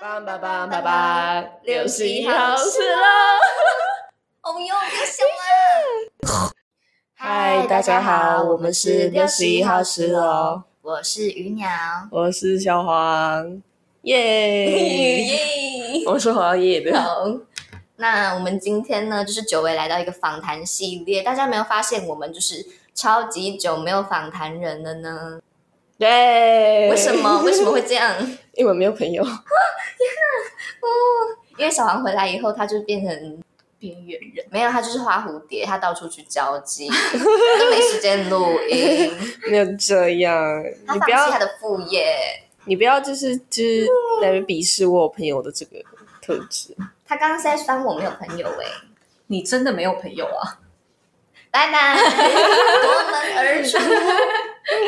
棒棒棒棒棒，六十一号是喽！哦哟，又笑了。嗨，大家好，我们是六十一号是喽，我是鱼鸟，我是小黄，耶！耶！我是黄叶的，好，那我们今天呢，就是久违来到一个访谈系列，大家有没有发现我们就是超级久没有访谈人了呢？对。为什么？为什么会这样？因为没有朋友。因为小黄回来以后，他就变成边缘人，没有，他就是花蝴蝶，他到处去交际，都没时间录音，没有这样，他你不要放弃他，的副业。你不要就是就是在那鄙视我有朋友的这个特质。他刚刚是在酸我没有朋友哎、你真的没有朋友啊？拜拜，夺门而出，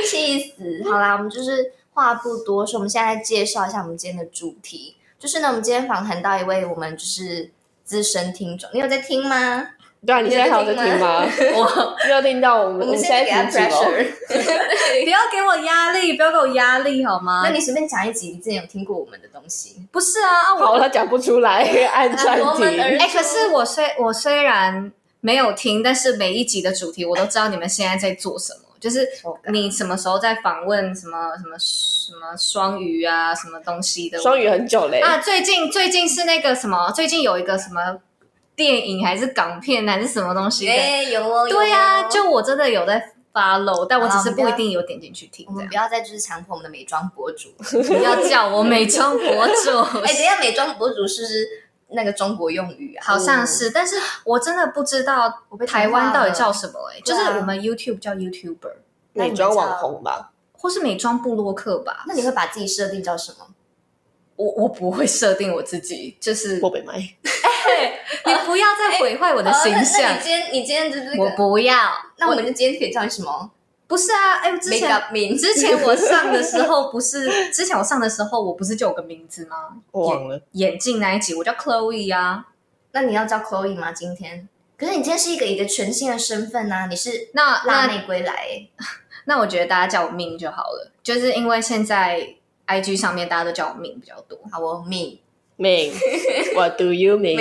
气死！好啦，我们就是话不多说，我们现在介绍一下我们今天的主题，就是呢，我们今天访谈到一位我们就是资深听众，你有在听吗？对啊，你现在还有在听吗？我没有听到我们，我们现现在给他 pressure。不要给我压力，不要给我压力好吗？那你随便讲一集，你之前有听过我们的东西？不是啊啊好，我他讲不出来，按暂停。哎、可是我虽我虽然没有听，但是每一集的主题我都知道你们现在在做什么。就是你什么时候在访问什么什么什么双鱼啊，什么东西的？双鱼很久嘞，啊，最近最近是那个什么，最近有一个什么电影还是港片还是什么东西的？哎、有哦，有哦对呀、就我真的有在 follow，但我只是不一定有点进去听我们。不要再就是强迫我们的美妆博主。不要叫我美妆博主，哎、等一下，美妆博主是不是那个中国用语啊？好像是，但是我真的不知道台湾到底叫什么哎、就是我们 YouTube 叫 YouTuber，美妆网红吧？或是美妆部落客吧。那你会把自己设定叫什么？我我不会设定我自己，就是波北麦，你不要再毁坏我的形象你，今天你今天就是这个我不要。那我们就今天可以叫你什么不是啊，哎、之前之前我上的时候不是，之前我上的时候我不是就有个名字吗？我忘了。眼镜那一集我叫 Chloe 啊。那你要叫 Chloe 吗？今天？可是你今天是一个一个全新的身份呐、你是那那辣妹归来欸，那我觉得大家叫我命就好了，就是因为现在 IG 上面大家都叫我命比较多，好哦，me。Ming, what do you mean？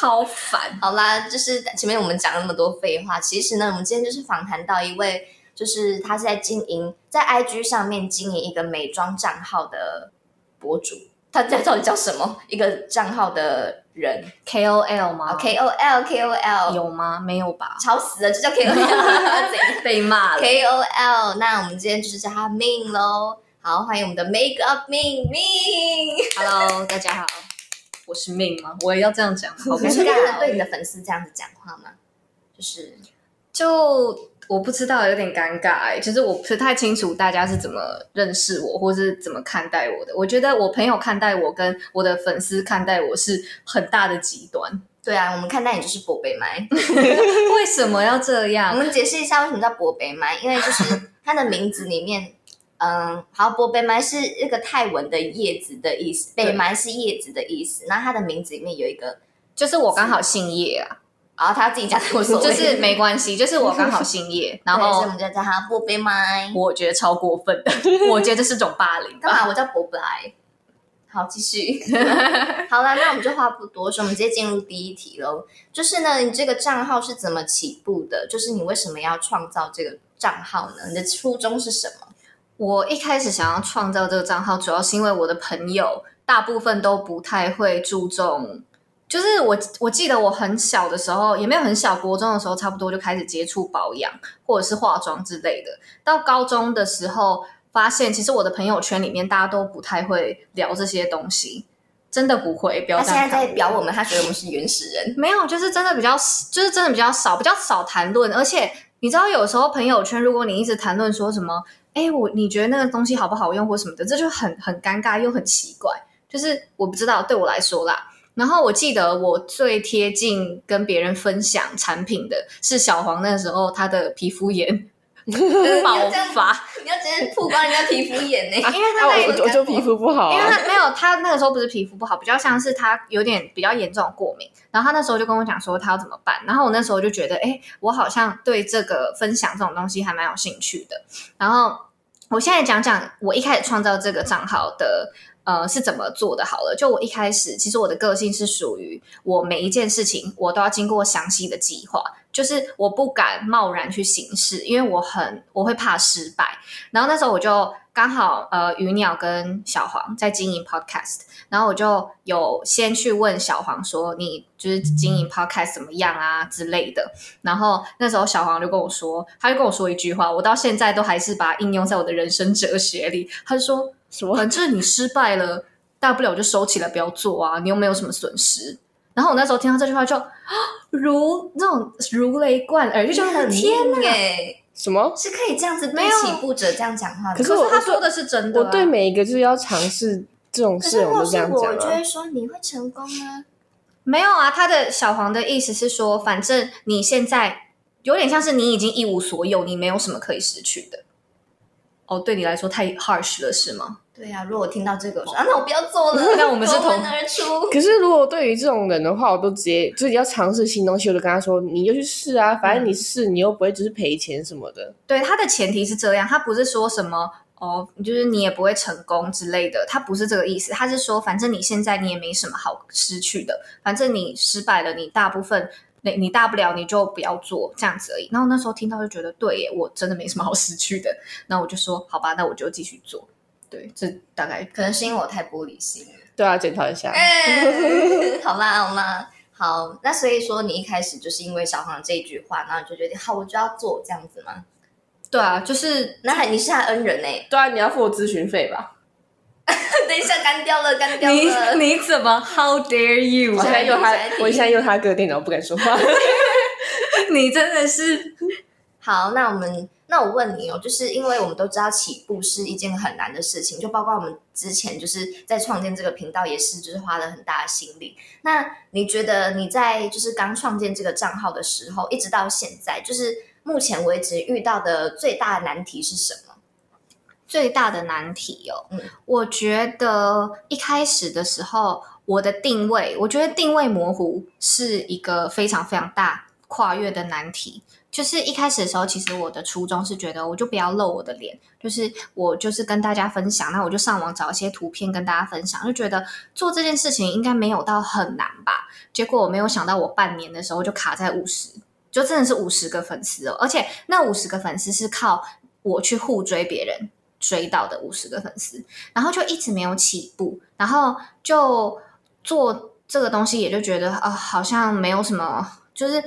超烦。好啦，就是前面我们讲那么多废话，其实呢，我们今天就是访谈到一位，就是他是在经营在 IG 上面经营一个美妆账号的博主，他叫到底叫什么？一个账号的人 KOL 吗、啊，KOL KOL 有吗？没有吧？吵死了，就叫 KOL，被骂了。KOL，那我们今天就是叫他 Min 喽。好，欢迎我们的 Make Up Min Min。Hello，大家好，我是命吗？我也要这样讲，好是尬、哦。对你的粉丝这样子讲话吗？就是就我不知道，有点尴尬哎、就是我不太清楚大家是怎么认识我，或是怎么看待我的。我觉得我朋友看待我跟我的粉丝看待我是很大的极端。对啊，我们看待你就是博北麦。为什么要这样我样？们解释一下为什么叫博北麦，因为就是 它的名字里面，嗯，好，博北麦是一个泰文的叶子的意思，对北麦是叶子的意思，然后它的名字里面有一个，就是我刚好姓叶啊，然后他自己讲就是没关系，就是我刚好姓叶，然后我后们就叫他博贝麦。我觉得超过分的，我觉得这是种霸凌吧。干嘛？我叫博贝莱。好，继续。好了，那我们就话不多说，我们直接进入第一题喽。就是呢，你这个账号是怎么起步的？就是你为什么要创造这个账号呢？你的初衷是什么？我一开始想要创造这个账号，主要是因为我的朋友大部分都不太会注重，就是我我记得我很小的时候，也没有很小，国中的时候差不多就开始接触保养或者是化妆之类的。到高中的时候，发现其实我的朋友圈里面大家都不太会聊这些东西，真的不会。不要他现在在表我们，他觉得我们是原始人。没有，就是真的比较，就是真的比较少，比较少谈论。而且你知道，有时候朋友圈，如果你一直谈论说什么，哎，我你觉得那个东西好不好用或什么的，这就很很尴尬又很奇怪。就是我不知道，对我来说啦。然后我记得我最贴近跟别人分享产品的是小黄那时候他的皮肤炎 爆发，你要直接曝光人家皮肤炎呢、因为他啊，那我我就皮肤不好因为啊。他没有，他那个时候不是皮肤不好，比较像是他有点比较严重的过敏。然后他那时候就跟我讲说他要怎么办，然后我那时候就觉得，哎，我好像对这个分享这种东西还蛮有兴趣的。然后我现在讲讲我一开始创造这个账号的呃是怎么做的好了。就我一开始，其实我的个性是属于我每一件事情我都要经过详细的计划，就是我不敢贸然去行事，因为我很我会怕失败。然后那时候我就刚好呃鱼鸟跟小黄在经营 podcast，然后我就有先去问小黄说你就是经营 podcast 怎么样啊之类的。然后那时候小黄就跟我说，他就跟我说一句话，我到现在都还是把它应用在我的人生哲学里。他就说。什么？反正你失败了，大不了就收起来不要做啊，你又没有什么损失。然后我那时候听到这句话就如那种如雷贯耳，就觉得很天哪！哎，什么？是可以这样子没有起步者这样讲话的。可是我他说的是真的、啊，我对每一个就是要尝试这种事，我都这样讲啊。就会说你会成功啊。没有啊。他的小黄的意思是说，反正你现在有点像是你已经一无所有，你没有什么可以失去的。哦，对你来说太 harsh 了，是吗？对呀、如果我听到这个，我说啊，那我不要做了。那我们是同夺门而出。可是如果对于这种人的话，我都直接自己要尝试新东西，我就跟他说，你就去试啊，反正你试，你又不会只是赔钱什么的。对，他的前提是这样，他不是说什么哦，就是你也不会成功之类的，他不是这个意思，他是说，反正你现在你也没什么好失去的，反正你失败了，你大部分你你大不了你就不要做这样子而已。然后那时候听到就觉得，对耶，我真的没什么好失去的，那我就说，好吧，那我就继续做。对，这大概可能是因为我太玻璃心了。对啊，检讨一下。哎，好啦好啦，好，那所以说你一开始就是因为小黄这一句话，然后你就决定好，我就要做这样子吗？对啊，就是那还你是他恩人呢、对啊，你要付我咨询费吧？等一下干掉了，干掉了。你怎么 How dare you？我现在用他下一，题我现在用他哥的电脑，不敢说话。你真的是好，那我们那我问你哦，就是因为我们都知道起步是一件很难的事情，就包括我们之前就是在创建这个频道，也是就是花了很大的心力。那你觉得你在就是刚创建这个账号的时候，一直到现在，就是目前为止遇到的最大的难题是什么？最大的难题哦。嗯我觉得一开始的时候，我的定位，我觉得定位模糊是一个非常非常大跨越的难题。就是一开始的时候，其实我的初衷是觉得，我就不要露我的脸，就是我就是跟大家分享，那我就上网找一些图片跟大家分享，就觉得做这件事情应该没有到很难吧。结果我没有想到，我半年的时候就卡在五十，就真的是五十个粉丝哦，而且那五十个粉丝是靠我去互追别人追到的五十个粉丝，然后就一直没有起步，然后就做这个东西，也就觉得啊、好像没有什么，就是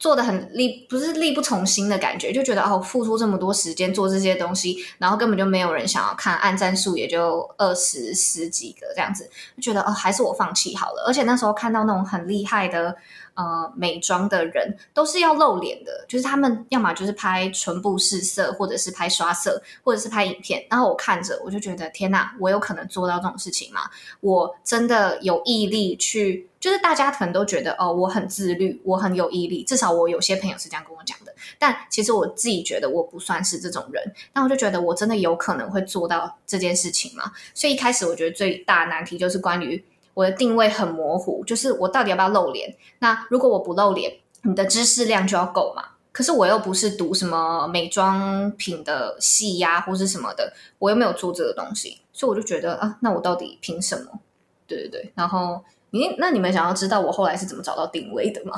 做的很力，不是力不从心的感觉，就觉得哦，付出这么多时间做这些东西，然后根本就没有人想要看，按赞数也就二十十几个这样子，就觉得哦，还是我放弃好了。而且那时候看到那种很厉害的呃美妆的人，都是要露脸的，就是他们要么就是拍唇部试色，或者是拍刷色，或者是拍影片。然后我看着，我就觉得天哪，我有可能做到这种事情吗？我真的有毅力去，就是大家可能都觉得哦，我很自律，我很有毅力，至少我有些朋友是这样跟我讲的。但其实我自己觉得我不算是这种人，但我就觉得我真的有可能会做到这件事情嘛。所以一开始我觉得最大的难题就是关于我的定位很模糊，就是我到底要不要露脸？那如果我不露脸，你的知识量就要够嘛。可是我又不是读什么美妆品的系呀、或是什么的，我又没有做这个东西，所以我就觉得啊，那我到底凭什么？对对对，然后你那你们想要知道我后来是怎么找到定位的吗？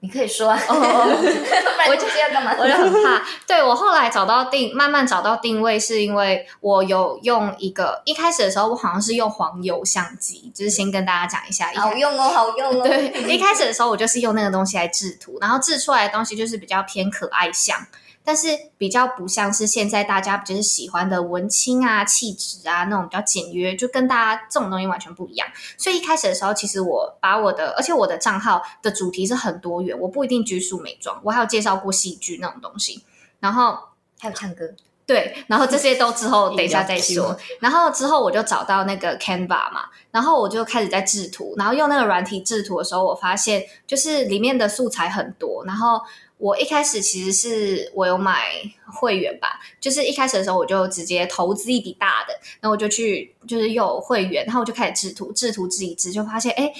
你可以说啊，哦 不然这些要干嘛？我就很怕。对我后来找到定，慢慢找到定位，是因为我有用一个一开始的时候，我好像是用黄油相机，就是先跟大家讲一下，好用哦，好用哦。对，一开始的时候我就是用那个东西来制图，然后制出来的东西就是比较偏可爱像，但是比较不像是现在大家就是喜欢的文青啊、气质啊那种比较简约，就跟大家这种东西完全不一样。所以一开始的时候，其实我把我的，而且我的账号的主题是很多元，我不一定拘束美妆，我还有介绍过戏剧那种东西，然后。还有唱歌，对，然后这些都之后 等一下再说。然后之后我就找到那个 Canva 嘛，然后我就开始在制图，然后用那个软体制图的时候，我发现就是里面的素材很多。然后我一开始其实是我有买会员吧，就是一开始的时候我就直接投资一笔大的，然后我就去就是有会员，然后我就开始制图，制图自己制，就发现哎。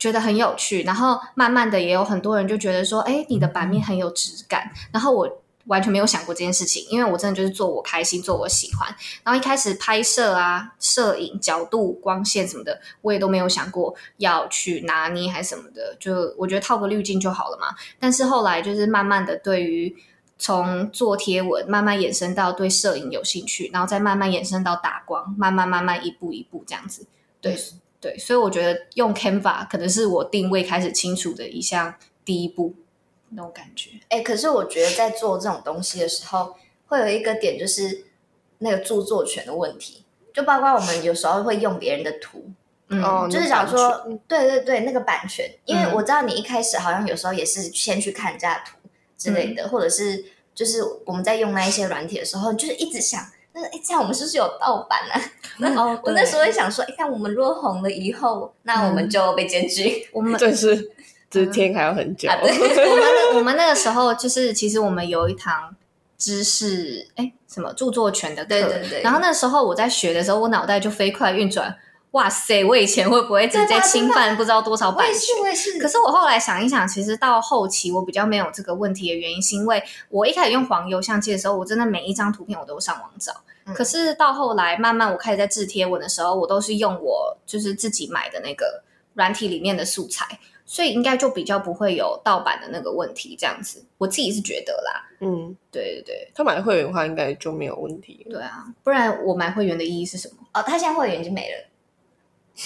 觉得很有趣，然后慢慢的也有很多人就觉得说，哎，你的版面很有质感，然后我完全没有想过这件事情，因为我真的就是做我开心，做我喜欢。然后一开始拍摄啊、摄影角度、光线什么的，我也都没有想过要去拿捏还是什么的，就我觉得套个滤镜就好了嘛。但是后来就是慢慢的对于从做贴文慢慢延伸到对摄影有兴趣，然后再慢慢延伸到打光，慢慢慢慢一步一步这样子。对、对，所以我觉得用 Canva 可能是我定位开始清楚的一项第一步那种感觉。哎、可是我觉得在做这种东西的时候，会有一个点就是那个著作权的问题，就包括我们有时候会用别人的图，嗯，哦就是假如说，对对对，那个版权，因为嗯我知道你一开始好像有时候也是先去看人家的图之类的，或者是就是我们在用那一些软体的时候，就是一直想，那哎，这样我们是不是有盗版啊？哦，我那时候会想说，哎，看我们如果红了以后，那我们就被检举。我们这是这天还要很久。啊 我们那我们那个时候就是，其实我们有一堂知识，哎，什么著作权的课，对对对然后那时候我在学的时候，我脑袋就飞快运转，哇塞，我以前会不会直接侵犯不知道多少版权我也是，？我也是。可是我后来想一想，其实到后期我比较没有这个问题的原因，是因为我一开始用黄油相机的时候，我真的每一张图片我都上网找。嗯可是到后来，慢慢我开始在制贴文的时候，我都是用我就是自己买的那个软体里面的素材，所以应该就比较不会有盗版的那个问题。这样子，我自己是觉得啦。嗯，对对对他买会员的话，应该就没有问题了。对啊，不然我买会员的意义是什么？哦，他现在会员已经没了。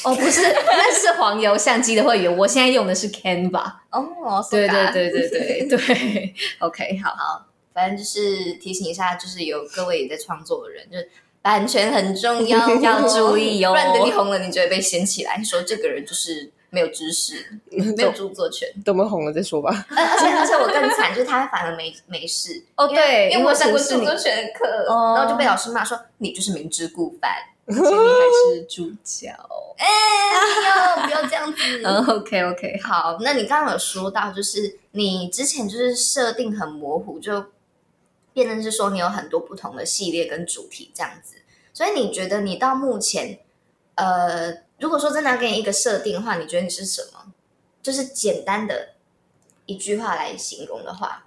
哦，不是，那是黄油相机的会员，我现在用的是 Canva。哦，对 so 对 god 对对对对，OK，好。好，反正就是提醒一下，就是有各位也在创作的人，就是版权很重要哦，要注意哦不然等你红了，你就会被掀起来，说这个人就是没有知识，没有著作权。等我们红了再说吧。而而且而且我更惨，就是他反而没没事哦对因为我上过著作权的课，哦然后就被老师骂说你就是明知故犯。而且你还是主角。哎，不要不要这样子。嗯，OK OK，好，那你刚刚有说到，就是你之前就是设定很模糊，就变成是说你有很多不同的系列跟主题这样子。所以你觉得你到目前，呃，如果说真的要给你一个设定的话，你觉得你是什么？就是简单的一句话来形容的话，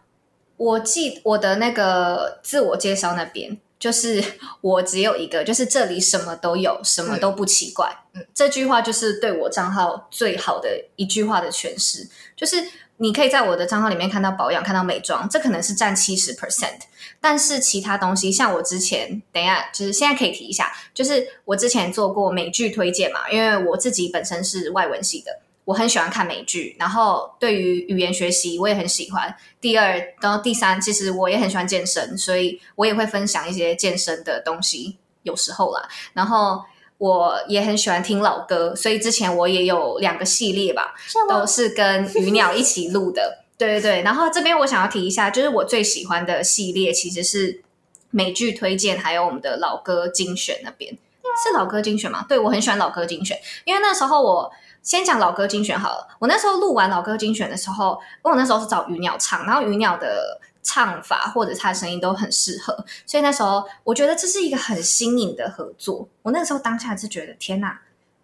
我记我的那个自我介绍那边，就是我只有一个，就是这里什么都有，什么都不奇怪。嗯这句话就是对我账号最好的一句话的诠释，就是你可以在我的账号里面看到保养，看到美妆，这可能是占七十 percent，但是其他东西，像我之前，等一下，就是现在可以提一下，就是我之前做过美剧推荐嘛，因为我自己本身是外文系的。我很喜欢看美剧，然后对于语言学习我也很喜欢。第二，然后第三，其实我也很喜欢健身，所以我也会分享一些健身的东西，有时候啦。然后我也很喜欢听老歌，所以之前我也有两个系列吧，都是跟鱼鸟一起录的。对对对，然后这边我想要提一下，就是我最喜欢的系列其实是美剧推荐，还有我们的老歌精选那边是老歌精选吗？对我很喜欢老歌精选，因为那时候我先讲老歌精选好了。我那时候录完老歌精选的时候，因为我那时候是找鱼鸟唱，然后鱼鸟的唱法或者他的声音都很适合，所以那时候我觉得这是一个很新颖的合作。我那个时候当下是觉得天哪，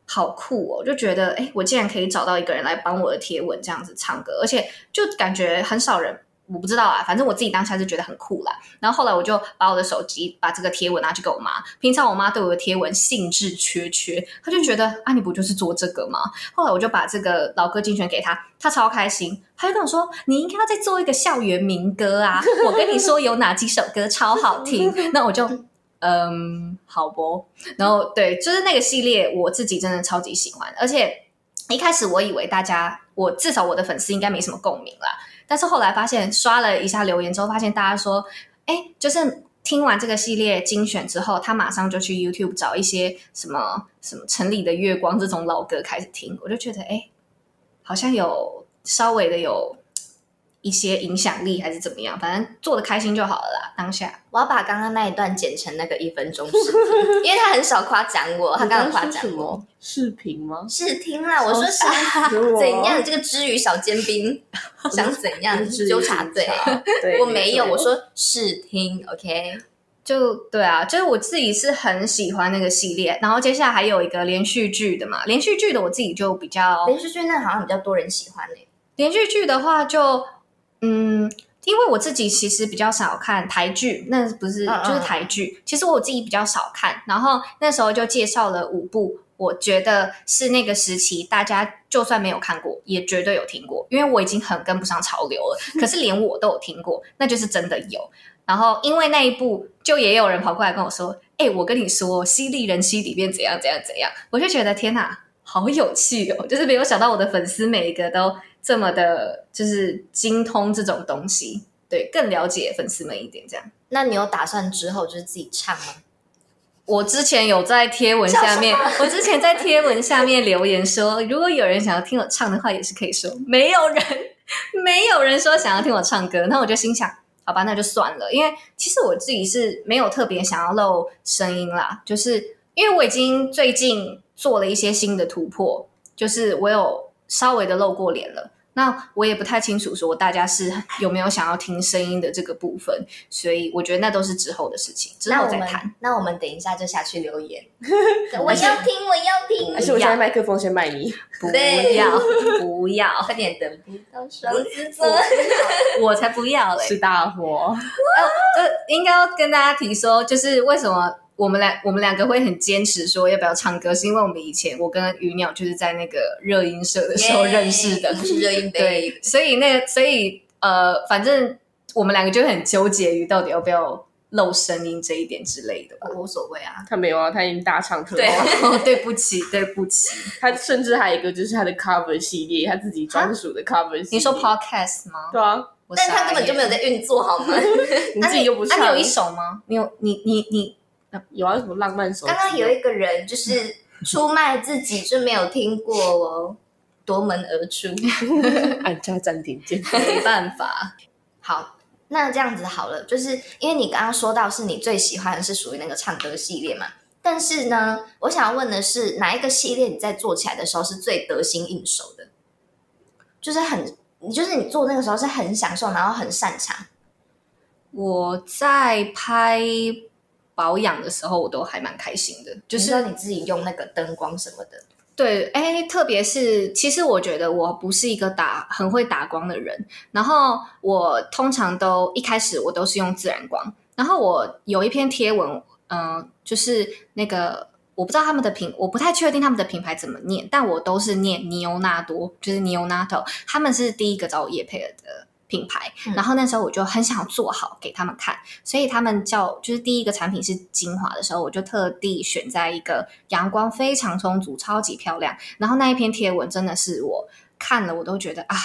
好酷哦！就觉得哎，我竟然可以找到一个人来帮我的贴文这样子唱歌，而且就感觉很少人。我不知道啊，反正我自己当下是觉得很酷啦。然后后来我就把我的手机把这个贴文拿去给我妈。平常我妈对我的贴文兴致缺缺，她就觉得啊，你不就是做这个吗？后来我就把这个老歌精选给她，她超开心，她就跟我说：“你应该要再做一个校园民歌啊！我跟你说有哪几首歌超好听。”那我就嗯，好不。然后对，就是那个系列，我自己真的超级喜欢，而且一开始我以为大家，我至少我的粉丝应该没什么共鸣啦。但是后来发现，刷了一下留言之后，发现大家说，哎，就是听完这个系列精选之后，他马上就去 YouTube 找一些什么什么《城里的月光》这种老歌开始听，我就觉得，哎，好像有稍微的有一些影响力，还是怎么样，反正做的开心就好了啦。当下我要把刚刚那一段剪成那个一分钟视频，因为他很少夸奖我，他刚刚夸奖我。视频吗？试听啦，我说是死我怎样？这个知语小尖兵 想怎样？纠察队，对我没有，我说试听，OK。就对啊，就是我自己是很喜欢那个系列，然后接下来还有一个连续剧的嘛，连续剧的我自己就比较连续剧那好像比较多人喜欢欸诶、连续剧的话就，嗯，因为我自己其实比较少看台剧，那不是就是台剧。其实我自己比较少看，然后那时候就介绍了五部，我觉得是那个时期大家就算没有看过，也绝对有听过，因为我已经很跟不上潮流了。可是连我都有听过，那就是真的有。然后因为那一部，就也有人跑过来跟我说：“哎、我跟你说，《犀利人妻》里面怎样怎样怎样。”我就觉得天哪，好有趣哦！就是没有想到我的粉丝每一个都这么的，就是精通这种东西，对，更了解粉丝们一点这样。那你有打算之后就是自己唱吗？我之前有在贴文下面，我之前在贴文下面留言说，如果有人想要听我唱的话，也是可以说。没有人，没有人说想要听我唱歌，那我就心想，好吧，那就算了。因为其实我自己是没有特别想要露声音啦，就是因为我已经最近做了一些新的突破，就是我有稍微的露过脸了。那我也不太清楚说大家是有没有想要听声音的这个部分，所以我觉得那都是之后的事情，之后再谈。那我们等一下就下去留言。我要听，我要听。而且我现在麦克风先卖你，不要不要，快点等不到双子座。我才不要嘞！是大火。呃，应该要跟大家提说，就是为什么我们两我们两个会很坚持说要不要唱歌，是因为我们以前我跟鱼鸟就是在那个热音社的时候认识的 耶是热音杯。对，所以那个所以呃，反正我们两个就很纠结于到底要不要露声音这一点之类的吧。我无所谓啊。他没有啊，他已经大唱特对唱。哦，对不起，对不起。他甚至还有一个就是他的 cover 系列，他自己专属的 cover 系列。你说 podcast 吗？对啊，我但他根本就没有。在运作，好吗？你自己又不是。啊，你有一首吗？你有你你你有啊？什么浪漫手机？刚刚有一个人就是 出卖自己，就没有听过哦，夺门而出。按下暂停键。没办法。好，那这样子好了，就是因为你刚刚说到是你最喜欢的是属于那个唱歌系列嘛，但是呢，我想要问的是哪一个系列你在做起来的时候是最得心应手的？就是很，你就是你做那个时候是很享受，然后很擅长。我在拍保养的时候，我都还蛮开心的，就就是你自己用那个灯光什么的，对，哎，特别是其实我觉得我不是一个打很会打光的人，然后我通常都一开始我都是用自然光，然后我有一篇贴文，嗯、就是那个我不知道他们的品，我不太确定他们的品牌怎么念，但我都是念尼欧纳多，就是 Neonato，他们是第一个找我叶配的品牌，嗯然后那时候我就很想做好给他们看，所以他们叫就是第一个产品是精华的时候，我就特地选在一个阳光非常充足、超级漂亮。然后那一篇贴文真的是我看了，我都觉得啊，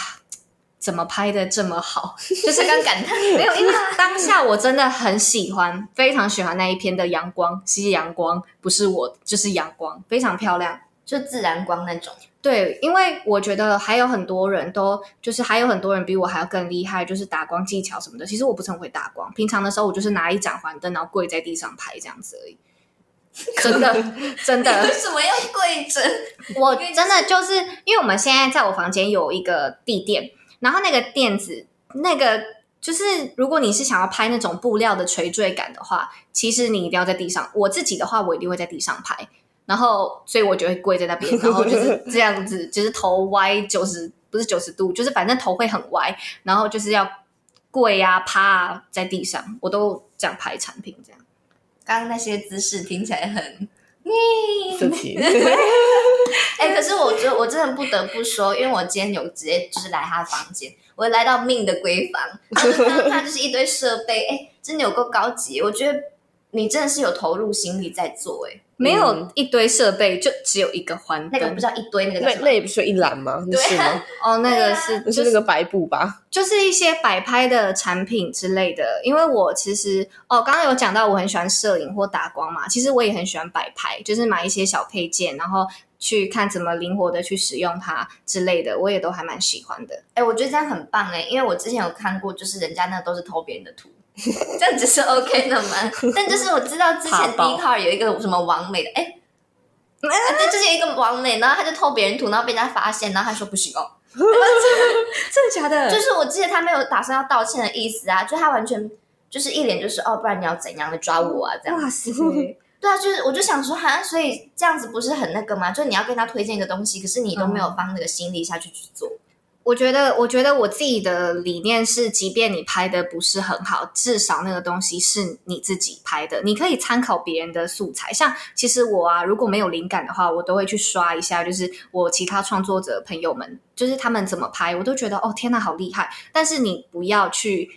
怎么拍的这么好？就是刚感叹，没有，因为当下我真的很喜欢，非常喜欢那一篇的阳光，吸阳光，不是我，就是阳光，非常漂亮。就自然光那种。对，因为我觉得还有很多人都就是还有很多人比我还要更厉害，就是打光技巧什么的。其实我不是很会打光，平常的时候我就是拿一盏环灯，然后跪在地上拍这样子而已。真的，真的，为什么要跪着？我真的就是因为我们现在在我房间有一个地垫，然后那个垫子那个就是如果你是想要拍那种布料的垂坠感的话，其实你一定要在地上。我自己的话，我一定会在地上拍，然后所以我就会跪在那边，然后就是这样子，就是头歪九十不是九十度，就是反正头会很歪，然后就是要跪啊趴啊在地上，我都这样拍产品这样。刚刚那些姿势听起来很。这题 哎、可是我觉得我真的不得不说，因为我今天有直接就是来他房间，我来到命的闺房，然后就他就是一堆设备，哎、真的有够高级。我觉得你真的是有投入心力在做、哎，没有嗯一堆设备，就只有一个环灯。那个不叫一堆，那个叫那么那也不是有一栏吗？那是吗？哦，那个是那是那个白布吧？就是一些摆拍的产品之类的。因为我其实哦，刚刚有讲到我很喜欢摄影或打光嘛，其实我也很喜欢摆拍，就是买一些小配件，然后去看怎么灵活的去使用它之类的，我也都还蛮喜欢的。哎、我觉得这样很棒哎、因为我之前有看过，就是人家那都是偷别人的图，这样子是 OK 的吗？但就是我知道之前怕 d 爆 c a r 有一个什么完美的，哎、啊对，就是一个完美，然后他就偷别人图，然后被人家发现，然后他说不行哦，真的假的就是我记得他没有打算要道歉的意思啊，就他完全就是一脸就是哦，不然你要怎样的抓我啊这样。哇塞！对啊，就是我就想说哈，所以这样子不是很那个吗？就你要跟他推荐一个东西，可是你都没有放那个心力下去去做。我觉得，我觉得我自己的理念是，即便你拍的不是很好，至少那个东西是你自己拍的，你可以参考别人的素材。像其实我啊，如果没有灵感的话，我都会去刷一下，就是我其他创作者朋友们，就是他们怎么拍，我都觉得哦，天呐，好厉害！但是你不要去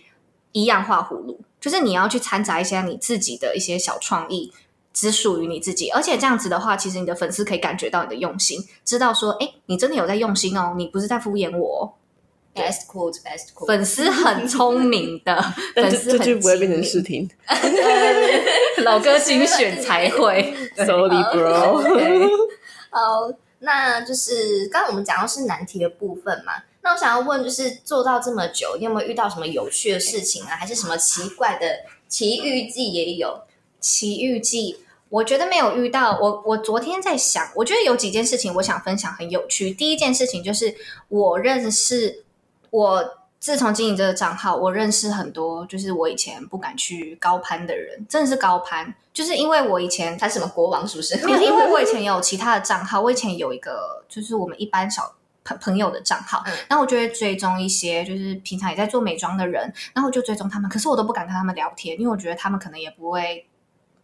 一样画葫芦，就是你要去掺杂一些你自己的一些小创意。只属于你自己，而且这样子的话，其实你的粉丝可以感觉到你的用心，知道说，哎，你真的有在用心哦，你不是在敷衍我。Best quote，best quote。粉丝很聪明的，粉丝这句不会变成视频。老歌精选才会。Sorry, bro。好，那就是刚刚我们讲到是难题的部分嘛，那我想要问，就是做到这么久，你有没有遇到什么有趣的事情啊？还是什么奇怪的奇遇记也有？奇遇记，我觉得没有遇到。我我昨天在想，我觉得有几件事情我想分享，很有趣。第一件事情就是我认识我自从经营这个账号，我认识很多就是我以前不敢去高攀的人，真的是高攀，就是因为我以前他什么国王是不是？没有，因为我以前有其他的账号，我以前有一个就是我们一般小朋朋友的账号，然后我就会追踪一些就是平常也在做美妆的人，然后我就追踪他们，可是我都不敢跟他们聊天，因为我觉得他们可能也不会。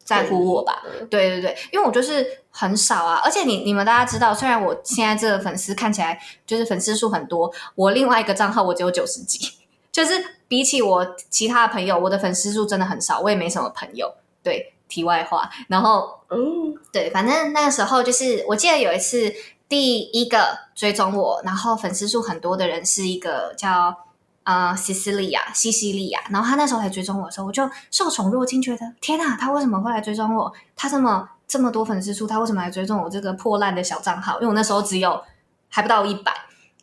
在乎我吧，对对对，因为我就是很少啊，而且你你们大家知道，虽然我现在这个粉丝看起来就是粉丝数很多，我另外一个账号我只有九十几，就是比起我其他的朋友，我的粉丝数真的很少，我也没什么朋友。对，题外话，然后嗯，对，反正那个时候就是我记得有一次第一个追踪我，然后粉丝数很多的人是一个叫。啊，西西利亚，西西利亚。然后他那时候来追踪我的时候，我就受宠若惊，觉得天哪，他为什么会来追踪我？他这么这么多粉丝数，他为什么来追踪我这个破烂的小账号？因为我那时候只有还不到一百。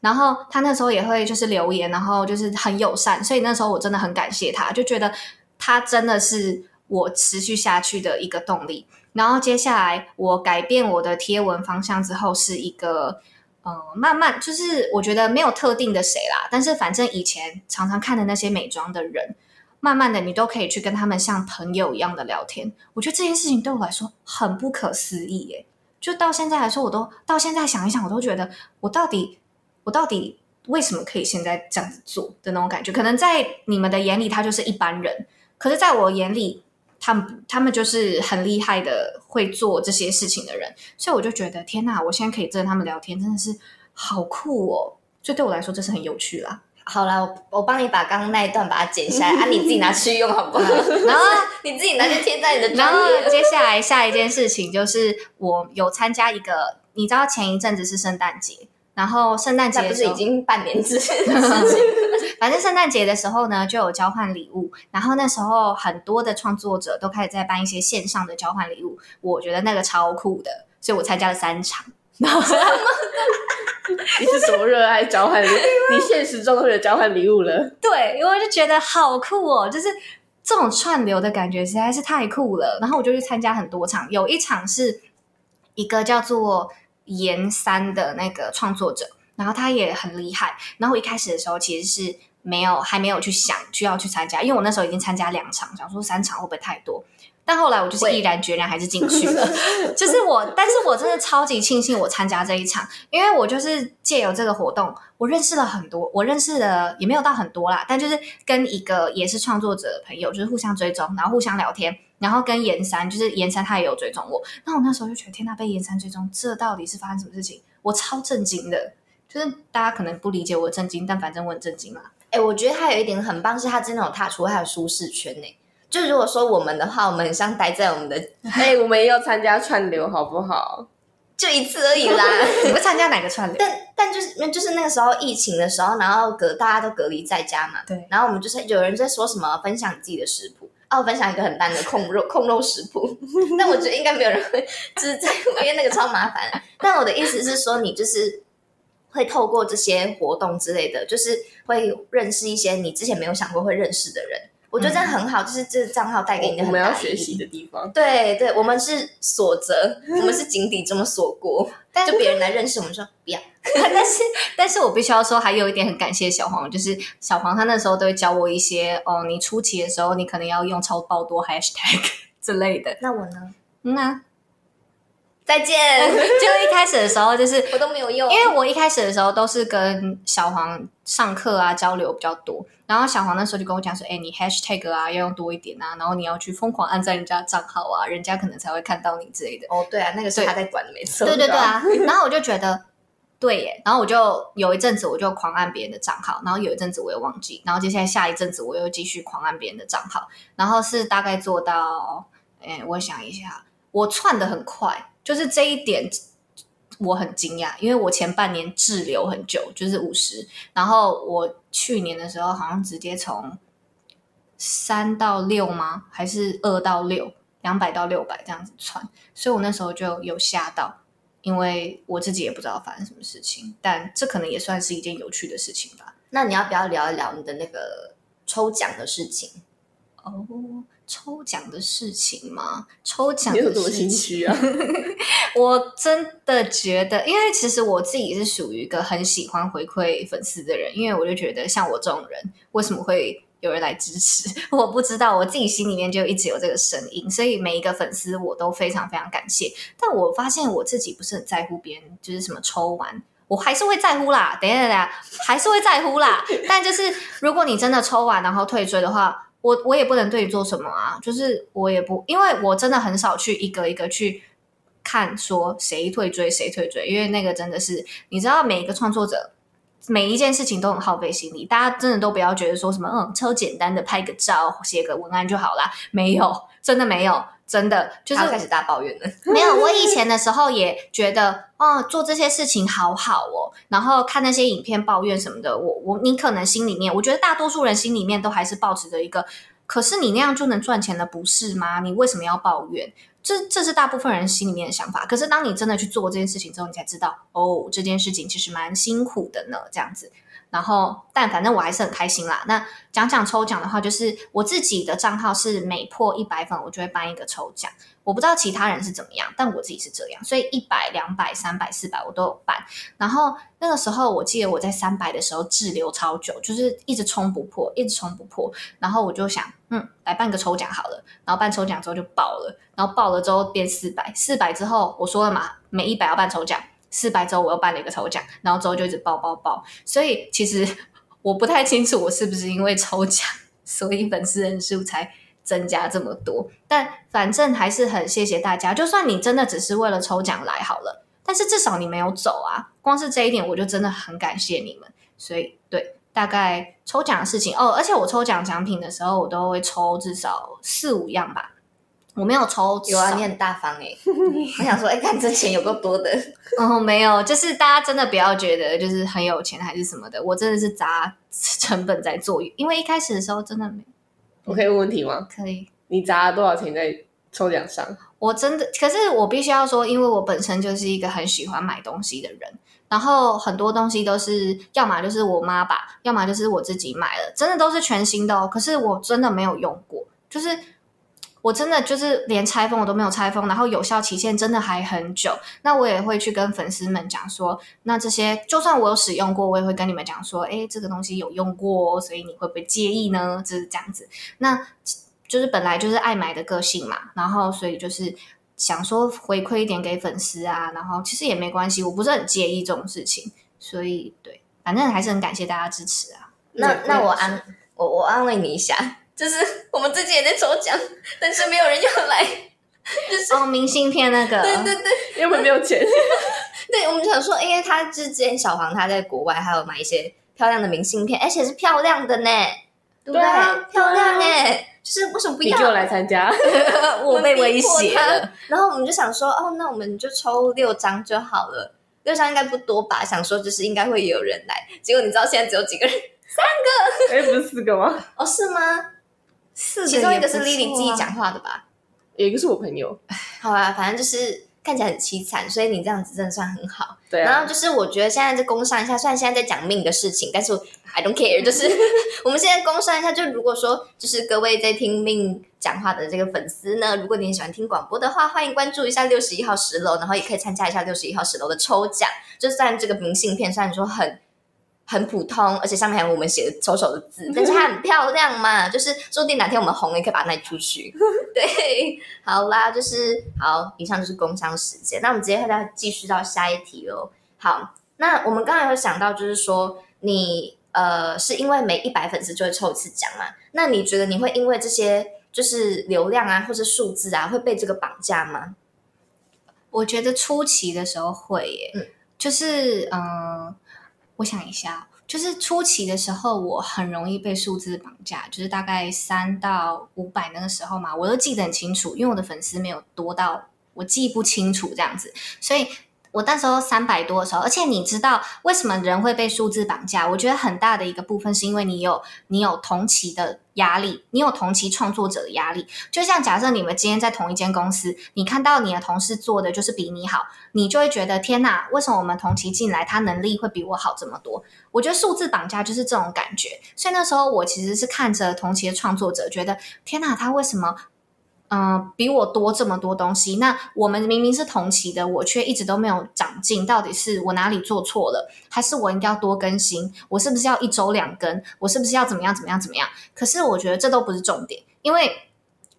然后他那时候也会就是留言，然后就是很友善，所以那时候我真的很感谢他，就觉得他真的是我持续下去的一个动力。然后接下来我改变我的贴文方向之后，是一个。呃，慢慢就是我觉得没有特定的谁啦，但是反正以前常常看的那些美妆的人，慢慢的你都可以去跟他们像朋友一样的聊天。我觉得这件事情对我来说很不可思议耶！就到现在来说，我都到现在想一想，我都觉得我到底我到底为什么可以现在这样子做的那种感觉？可能在你们的眼里他就是一般人，可是在我眼里。他们他们就是很厉害的，会做这些事情的人，所以我就觉得天哪！我现在可以跟他们聊天，真的是好酷哦！所以对我来说，这是很有趣啦。好了，我我帮你把刚刚那一段把它剪下来，啊，你自己拿去用好不好？然后你自己拿去贴在你的。然后接下来下一件事情就是，我有参加一个，你知道前一阵子是圣诞节。然后圣诞节不是已经半年之前的事情，反正圣诞节的时候呢，就有交换礼物。然后那时候很多的创作者都开始在办一些线上的交换礼物，我觉得那个超酷的，所以我参加了三场。你是什么热爱交换礼物？你现实中都有交换礼物了？对，因为我就觉得好酷哦，就是这种串流的感觉实在是太酷了。然后我就去参加很多场，有一场是一个叫做。研三的那个创作者，然后他也很厉害。然后一开始的时候其实是没有，还没有去想需要去参加，因为我那时候已经参加两场，想说三场会不会太多？但后来我就是毅然决然还是进去了。就是我，但是我真的超级庆幸我参加这一场，因为我就是借由这个活动，我认识了很多，我认识的也没有到很多啦，但就是跟一个也是创作者的朋友，就是互相追踪，然后互相聊天。然后跟严山，就是严山，他也有追踪我。那我那时候就觉得，天呐，被严山追踪，这到底是发生什么事情？我超震惊的。就是大家可能不理解我震惊，但反正我很震惊嘛。哎，我觉得他有一点很棒，是他真的有踏出他的舒适圈呢。就如果说我们的话，我们像待在我们的，哎，我们也要参加串流，好不好？就一次而已啦。你会参加哪个串流？但但就是就是那个时候疫情的时候，然后隔大家都隔离在家嘛。对。然后我们就是有人在说什么分享自己的食谱。我分享一个很烂的控肉控肉食谱，但我觉得应该没有人会就是在因为那个超麻烦。但我的意思是说，你就是会透过这些活动之类的，就是会认识一些你之前没有想过会认识的人。我觉得这样很好，就是这账号带给你的很大学习的地方。对对，我们是锁着，我们是井底这么锁过，就别人来认识我们说不要。但是，但是我必须要说，还有一点很感谢小黄，就是小黄他那时候都会教我一些哦，你初期的时候你可能要用超爆多 hashtag 之类的。那我呢？嗯啊，再见，就一开始的时候就是我都没有用，因为我一开始的时候都是跟小黄上课啊交流比较多，然后小黄那时候就跟我讲说，哎，你 hashtag 啊要用多一点啊，然后你要去疯狂按在人家账号啊，人家可能才会看到你之类的。哦，对啊，那个是他在管的，没错。对对对啊，然后我就觉得对耶，然后我就有一阵子我就狂按别人的账号，然后有一阵子我又忘记，然后接下来下一阵子我又继续狂按别人的账号，然后是大概做到，哎，我想一下，我窜的很快。就是这一点，我很惊讶，因为我前半年滞留很久，就是五十，然后我去年的时候好像直接从三到六吗？还是二到六，两百到六百这样子窜，所以我那时候就有吓到，因为我自己也不知道发生什么事情，但这可能也算是一件有趣的事情吧。那你要不要聊一聊你的那个抽奖的事情？哦。抽奖的事情吗？抽奖有多心虚啊！我真的觉得，因为其实我自己是属于一个很喜欢回馈粉丝的人，因为我就觉得像我这种人，为什么会有人来支持？我不知道，我自己心里面就一直有这个声音，所以每一个粉丝我都非常非常感谢。但我发现我自己不是很在乎别人，就是什么抽完，我还是会在乎啦。等一下，等一下，还是会在乎啦。但就是如果你真的抽完然后退追的话。我我也不能对你做什么啊，就是我也不，因为我真的很少去一个一个去看说谁退追谁退追，因为那个真的是你知道，每一个创作者每一件事情都很耗费心力，大家真的都不要觉得说什么嗯超简单的拍个照写个文案就好啦，没有，真的没有。真的就是开始大抱怨了。没有，我以前的时候也觉得，哦，做这些事情好好哦。然后看那些影片抱怨什么的，我我你可能心里面，我觉得大多数人心里面都还是保持着一个，可是你那样就能赚钱了，不是吗？你为什么要抱怨？这这是大部分人心里面的想法。可是当你真的去做这件事情之后，你才知道，哦，这件事情其实蛮辛苦的呢。这样子。然后，但反正我还是很开心啦。那讲讲抽奖的话，就是我自己的账号是每破一百粉，我就会办一个抽奖。我不知道其他人是怎么样，但我自己是这样。所以一百、两百、三百、四百我都有办。然后那个时候，我记得我在三百的时候滞留超久，就是一直冲不破，一直冲不破。然后我就想，嗯，来办个抽奖好了。然后办抽奖之后就爆了，然后爆了之后变四百，四百之后我说了嘛，每一百要办抽奖。四百周我又办了一个抽奖，然后之后就一直爆爆爆，所以其实我不太清楚我是不是因为抽奖，所以粉丝人数才增加这么多。但反正还是很谢谢大家，就算你真的只是为了抽奖来好了，但是至少你没有走啊。光是这一点我就真的很感谢你们。所以对，大概抽奖的事情哦，而且我抽奖奖品的时候，我都会抽至少四五样吧。我没有抽，有啊，你很大方哎。我想说，哎，看这钱有够多的。嗯，没有，就是大家真的不要觉得就是很有钱还是什么的，我真的是砸成本在做，因为一开始的时候真的没。我可以问问题吗？可以。你砸了多少钱在抽奖上？我真的，可是我必须要说，因为我本身就是一个很喜欢买东西的人，然后很多东西都是要么就是我妈吧，要么就是我自己买了，真的都是全新的哦。可是我真的没有用过，就是。我真的就是连拆封我都没有拆封，然后有效期限真的还很久。那我也会去跟粉丝们讲说，那这些就算我有使用过，我也会跟你们讲说，哎，这个东西有用过，所以你会不会介意呢？就是这样子。那就是本来就是爱买的个性嘛，然后所以就是想说回馈一点给粉丝啊，然后其实也没关系，我不是很介意这种事情，所以对，反正还是很感谢大家支持啊。那那我安我我安慰你一下。就是我们最近也在抽奖，但是没有人要来。就是哦，明信片那个，对对对，因为我们没有钱。对，我们想说，因为他之前小黄他在国外还有买一些漂亮的明信片，而且是漂亮的呢，对不对？漂亮哎，就是为什么不要？你就来参加，我被威胁了。然后我们就想说，哦，那我们就抽六张就好了，六张应该不多吧？想说就是应该会有人来，结果你知道现在只有几个人？三个？哎，不是四个吗？哦，是吗？其中一个是 Lily 自己讲话的吧？有一个是我朋友。好啊，反正就是看起来很凄惨，所以你这样子真的算很好。对。然后就是我觉得现在在工商一下，虽然现在在讲命的事情，但是 I don't care。就是 我们现在工商一下，就如果说就是各位在听命讲话的这个粉丝呢，如果你喜欢听广播的话，欢迎关注一下六十一号十楼，然后也可以参加一下六十一号十楼的抽奖。就算这个明信片，虽然说很。很普通，而且上面还有我们写的丑丑的字，但是它很漂亮嘛，就是说不定哪天我们红了，也可以把它卖出去。对，好啦，就是好，以上就是工商时间，那我们直接再继续到下一题哦。好，那我们刚才有想到，就是说你呃是因为每一百粉丝就会抽一次奖嘛？那你觉得你会因为这些就是流量啊，或是数字啊，会被这个绑架吗？我觉得初期的时候会耶，嗯就是嗯、呃我想一下，就是初期的时候，我很容易被数字绑架，就是大概三到五百那个时候嘛，我都记得很清楚，因为我的粉丝没有多到我记不清楚这样子，所以我那时候三百多的时候，而且你知道为什么人会被数字绑架？我觉得很大的一个部分是因为你有你有同期的压力，你有同期创作者的压力。就像假设你们今天在同一间公司，你看到你的同事做的就是比你好，你就会觉得天哪，为什么我们同期进来，他能力会比我好这么多？我觉得数字绑架就是这种感觉。所以那时候我其实是看着同期的创作者，觉得天哪，他为什么？嗯、比我多这么多东西，那我们明明是同期的，我却一直都没有长进，到底是我哪里做错了，还是我应该要多更新？我是不是要一周两更？我是不是要怎么样怎么样怎么样？可是我觉得这都不是重点，因为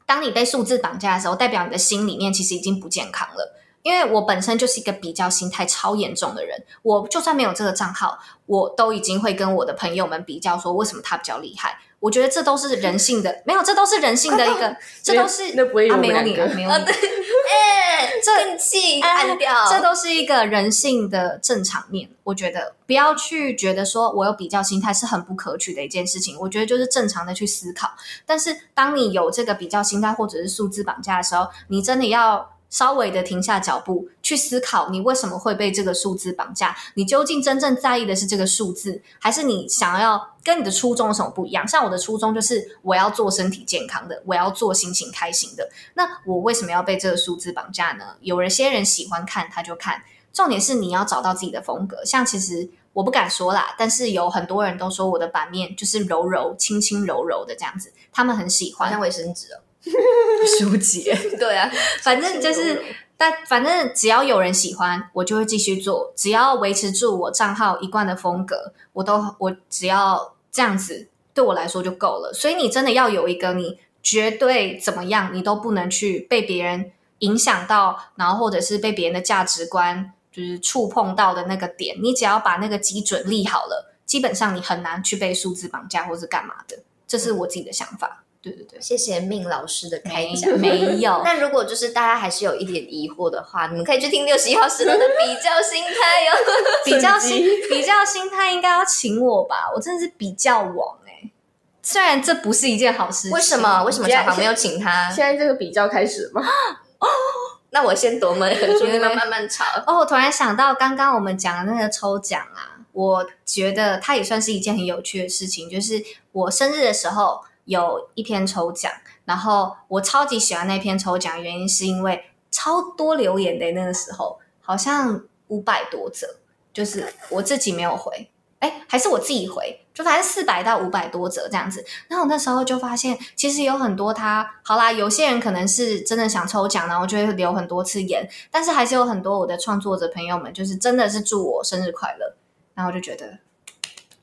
当你被数字绑架的时候，代表你的心里面其实已经不健康了。因为我本身就是一个比较心态超严重的人，我就算没有这个账号，我都已经会跟我的朋友们比较说，为什么他比较厉害？我觉得这都是人性的，没有，这都是人性的一个，这都是那不会有啊，没有你没有你，哎，这更气哎按掉，这都是一个人性的正常面。我觉得不要去觉得说我有比较心态是很不可取的一件事情。我觉得就是正常的去思考。但是当你有这个比较心态或者是数字绑架的时候，你真的要稍微的停下脚步去思考，你为什么会被这个数字绑架？你究竟真正在意的是这个数字，还是你想要跟你的初衷有什么不一样？像我的初衷就是我要做身体健康的，我要做心情开心的。那我为什么要被这个数字绑架呢？有一些人喜欢看，他就看。重点是你要找到自己的风格。像其实我不敢说啦，但是有很多人都说我的版面就是柔柔、轻轻柔柔的这样子，他们很喜欢像。卫生纸哦。舒洁，对啊，反正就是，但反正只要有人喜欢，我就会继续做。只要维持住我账号一贯的风格，我都我只要这样子，对我来说就够了。所以你真的要有一个你绝对怎么样，你都不能去被别人影响到，然后或者是被别人的价值观就是触碰到的那个点。你只要把那个基准立好了，基本上你很难去被数字绑架或是干嘛的。这是我自己的想法。对对对，谢谢命老师的开没讲。没有。那如果就是大家还是有一点疑惑的话，你们可以去听六十一号石头的比较心态哦。比较心 比较心态应该要请我吧，我真的是比较王哎、虽然这不是一件好事情，为什么？为什么小航没有请他现？在这个比较开始吗？哦？那我先夺门而出，你们慢慢吵。哦，我突然想到刚刚我们讲的那个抽奖啊，我觉得它也算是一件很有趣的事情。就是我生日的时候有一篇抽奖，然后我超级喜欢那篇抽奖，原因是因为超多留言的那个时候，好像五百多则，就是我自己没有回，哎，还是我自己回，就反正四百到五百多则这样子。然后我那时候就发现，其实有很多他，好啦，有些人可能是真的想抽奖，然后就会留很多次言，但是还是有很多我的创作者朋友们，就是真的是祝我生日快乐，然后我就觉得，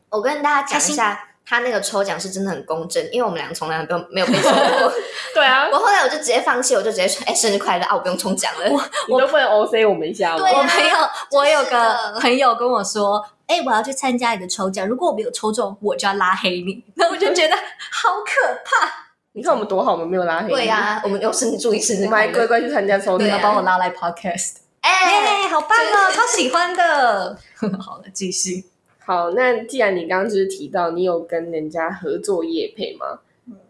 我跟大家讲一下，他那个抽奖是真的很公正，因为我们两个从来没有没有被抽过。对啊，我后来我就直接放弃，我就直接说：“哎，生日快乐啊！我不用抽奖了。我”我都不能 OC 我们一下吗？对啊我朋友，我有是个朋友跟我说，哎、我要去参加你的抽奖，如果我没有抽中，我就要拉黑你。然后我就觉得好可怕，你看我们多好，我们没有拉黑。”对呀、我们有生日祝你生日我们还乖快乐。乖去参加抽你奖。要把我拉来 podcast，哎、耶、好棒哦，超喜欢的。好了，继续。好，那既然你刚刚就是提到你有跟人家合作业配吗？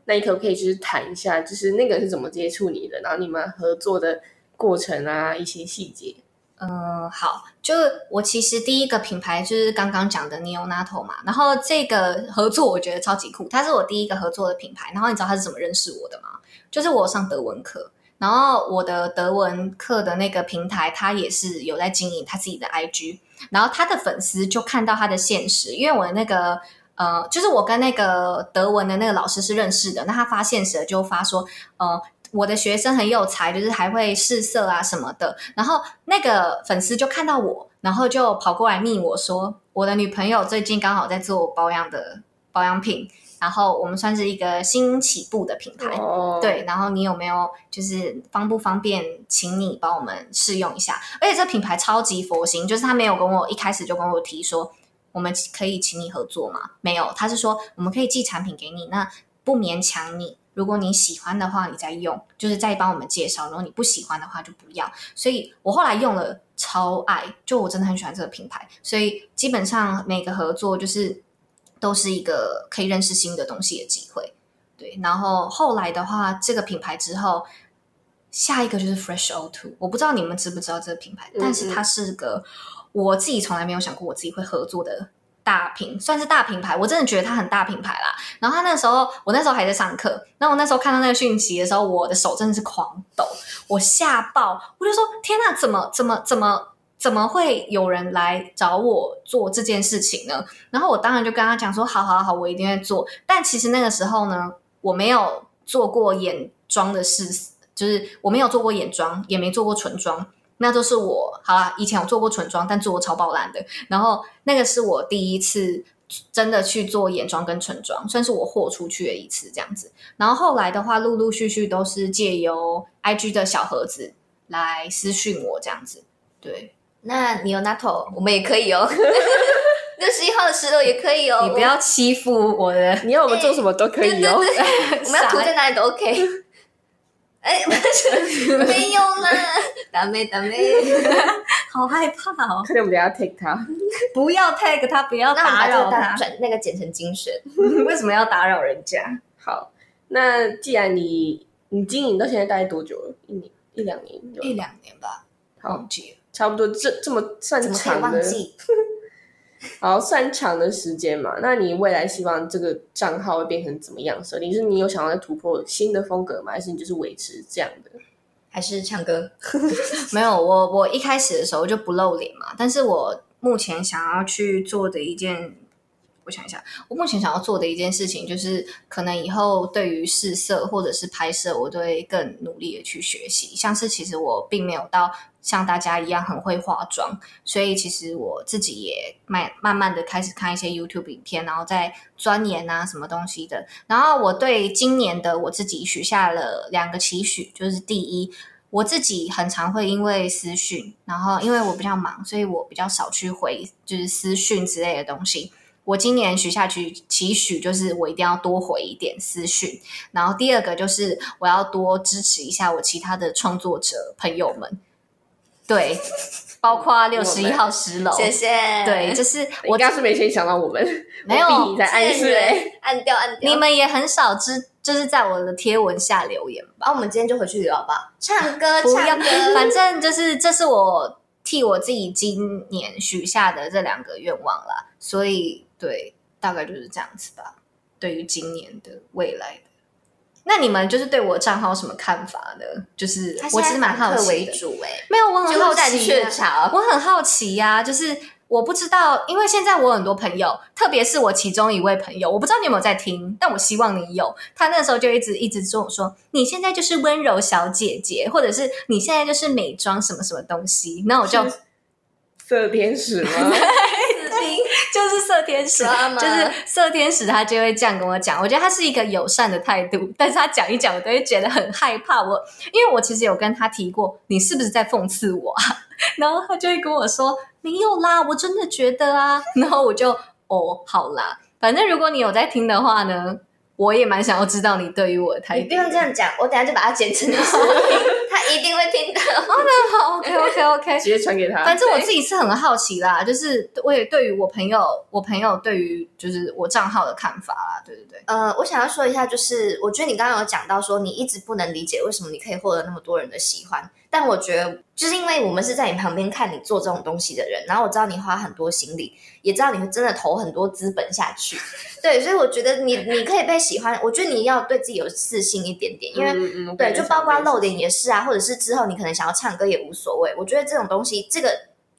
那你可不可以就是谈一下，就是那个是怎么接触你的，然后你们合作的过程啊，一些细节。嗯，好，就是我其实第一个品牌就是刚刚讲的 Neonato 嘛，然后这个合作我觉得超级酷，它是我第一个合作的品牌。然后你知道他是怎么认识我的吗？就是我上德文课，然后我的德文课的那个平台，他也是有在经营他自己的 IG，然后他的粉丝就看到他的现实，因为我的那个。呃，就是我跟那个德文的那个老师是认识的，那他发现时就发说，呃，我的学生很有才，就是还会试色啊什么的。然后那个粉丝就看到我，然后就跑过来密我说，我的女朋友最近刚好在做保养的保养品，然后我们算是一个新起步的品牌，哦，对，然后你有没有就是方不方便，请你帮我们试用一下？而且这品牌超级佛心，就是他没有跟我一开始就跟我提说我们可以请你合作吗？没有，他是说我们可以寄产品给你，那不勉强你。如果你喜欢的话，你再用，就是再帮我们介绍；如果你不喜欢的话，就不要。所以我后来用了，超爱，就我真的很喜欢这个品牌。所以基本上每个合作就是都是一个可以认识新的东西的机会。对，然后后来的话，这个品牌之后，下一个就是 Fresh O Two。我不知道你们知不知道这个品牌，但是它是个我自己从来没有想过我自己会合作的大品，算是大品牌。我真的觉得它很大品牌啦。然后他那时候，我那时候还在上课，然后我那时候看到那个讯息的时候，我的手真的是狂抖，我吓爆，我就说天呐，怎么怎么怎么怎么会有人来找我做这件事情呢？然后我当然就跟他讲说，好好好，我一定会做。但其实那个时候呢，我没有做过眼妆的事，就是我没有做过眼妆，也没做过唇妆。那都是我好啦，以前有做过唇妆，但做过超爆烂的。然后那个是我第一次真的去做眼妆跟唇妆，算是我豁出去的一次这样子。然后后来的话，陆陆续续都是借由 IG 的小盒子来私讯我这样子。对那你有 NATO，我们也可以哦。六十一号的石头也可以哦。你不要欺负我的，你要我们做什么都可以哦。对对对我们要涂在哪里都 OK。哎，不是，没有啦，ダメダメ。好害怕哦！快点，我们等一下 take 他。不要 tag 他，不要那我们打扰把这个大他。转那个剪成精选。为什么要打扰人家？好，那既然你你经营到现在大概多久了？一年一两年有？一两年吧，好忘记了。 差不多这这么算长的？好算长的时间嘛？那你未来希望这个账号会变成怎么样设定？是你有想要突破新的风格吗？还是你就是维持这样的？还是唱歌？没有，我我一开始的时候就不露脸嘛，但是我目前想要去做的一件，我想一下，我目前想要做的一件事情，就是可能以后对于试色或者是拍摄，我都会更努力的去学习。像是其实我并没有到像大家一样很会化妆，所以其实我自己也慢慢慢的开始看一些 YouTube 影片，然后再钻研啊什么东西的。然后我对今年的我自己许下了两个期许，就是第一，我自己很常会因为私讯，然后因为我比较忙，所以我比较少去回就是私讯之类的东西。我今年许下去期许就是我一定要多回一点私讯，然后第二个就是我要多支持一下我其他的创作者朋友们，对，包括六十一号十楼，谢谢。对，就是我我刚是没先想到我们，没有你在暗示哎、按掉按掉。你们也很少知，就是在我的贴文下留言吧。啊，我们今天就回去聊吧。唱歌，不要唱歌。，反正就是这是我替我自己今年许下的这两个愿望啦，所以对，大概就是这样子吧。对于今年的未来的，那你们就是对我账号有什么看法呢？就是我其实蛮好奇为的，没有，我很好奇啊、我很好奇呀、就是我不知道，因为现在我很多朋友，特别是我其中一位朋友，我不知道你有没有在听，但我希望你有。他那时候就一直一直跟我说，你现在就是温柔小姐姐，或者是你现在就是美妆什么什么东西。那我就 是色天使吗？就是色天使，就是色天使，他就会这样跟我讲。我觉得他是一个友善的态度，但是他讲一讲，我都会觉得很害怕。我因为我其实有跟他提过，你是不是在讽刺我啊？然后他就会跟我说没有啦，我真的觉得啊。然后我就哦，好啦，反正如果你有在听的话呢，我也蛮想要知道你对于我的态度。你不用这样讲，我等下就把它剪成视频，他一定会听的。好，OK OK OK，直接传给他。反正我自己是很好奇啦，就是我也对于我朋友，我朋友对于就是我账号的看法啦，对对对。呃，我想要说一下，就是我觉得你刚刚有讲到说，你一直不能理解为什么你可以获得那么多人的喜欢，但我觉得就是因为我们是在你旁边看你做这种东西的人，然后我知道你花很多心力，也知道你会真的投很多资本下去，对，所以我觉得你你可以被喜欢，我觉得你要对自己有自信一点点，因为嗯嗯对，就包括露脸也是啊，或者是之后你可能想要唱歌也无所谓。我觉得这种东西，这个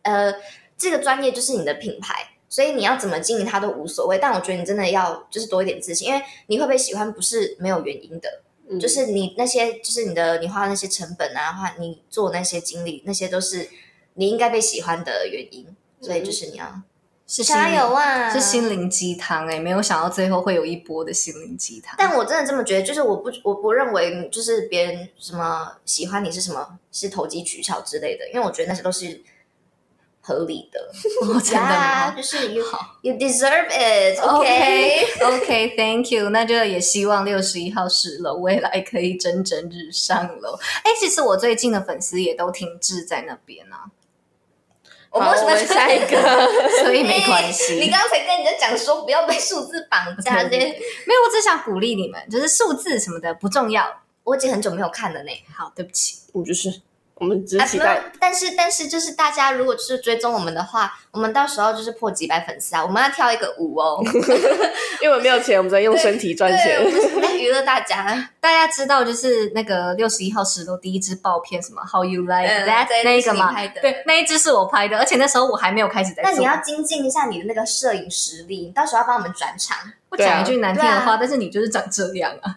呃，这个专业就是你的品牌，所以你要怎么经营它都无所谓。但我觉得你真的要就是多一点自信，因为你会被喜欢不是没有原因的，嗯就是你那些就是你的你花那些成本啊，花你做那些经历，那些都是你应该被喜欢的原因。所以就是你要是加油啊！是心灵鸡汤哎，没有想到最后会有一波的心灵鸡汤。但我真的这么觉得，就是我不我不认为就是别人什么喜欢你是什么是投机取巧之类的，因为我觉得那些都是合理的。哦，真的就是 you you deserve it，OK？OK，Thank you。那就也希望六十一号十楼未来可以蒸蒸日上喽。哎，其实我最近的粉丝也都停滞在那边啊，我们为什么好我们下一个？所以没关系。你刚才跟人家讲说不要被数字绑架，这些没有，我只想鼓励你们，就是数字什么的不重要。我已经很久没有看了呢。好，对不起。我就是我们只是期待用，但是但是就是大家如果就是追踪我们的话，我们到时候就是破几百粉丝啊，我们要跳一个舞哦，因为我们没有钱，我们在用身体赚对，钱娱乐大家。大家知道就是那个六十一号石头第一支爆片什么 How You Like 嗯 That、对那一个吗对，那一支是我拍的，而且那时候我还没有开始在。那你要精进一下你的那个摄影实力，你到时候要帮我们转场。我讲一句难听的话，但是你就是长这样啊。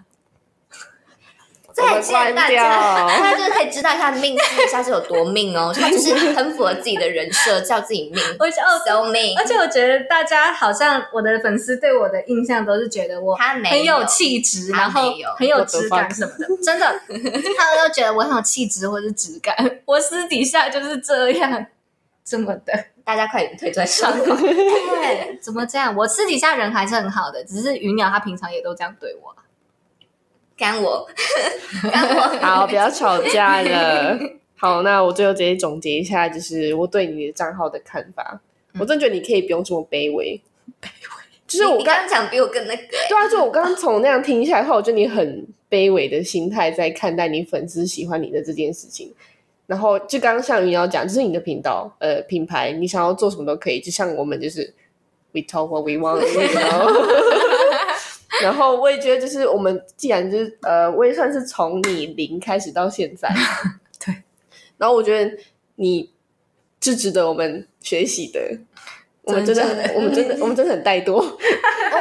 再见大家，掉大家就是可以知道一下命数一下是有多命哦，他就是很符合自己的人设，叫自己命 我想哦，，so 命。而且我觉得大家好像我的粉丝对我的印象都是觉得我他没很有气质，然后很有质感什么的，真的，他们都觉得我很有气质或是质感。我私底下就是这样，这么的。大家快点推在上。对，怎么这样？我私底下人还是很好的，只是鱼鸟它平常也都这样对我啊。干我，干我。好，不要吵架了。好，那我最后直接总结一下，就是我对你的账号的看法。我真觉得你可以不用这么卑微，卑微。就是我刚刚刚讲比我更那个、欸，对啊，就我刚刚从那样听下来的话，我觉得你很卑微的心态在看待你粉丝喜欢你的这件事情。然后就刚刚像云瑶讲，就是你的频道呃品牌，你想要做什么都可以，就像我们就是 we talk what we want，然后我也觉得就是我们既然就是呃，我也算是从你零开始到现在，对，然后我觉得你是值得我们学习的。我们真的很，我们真的，我们真的很怠惰。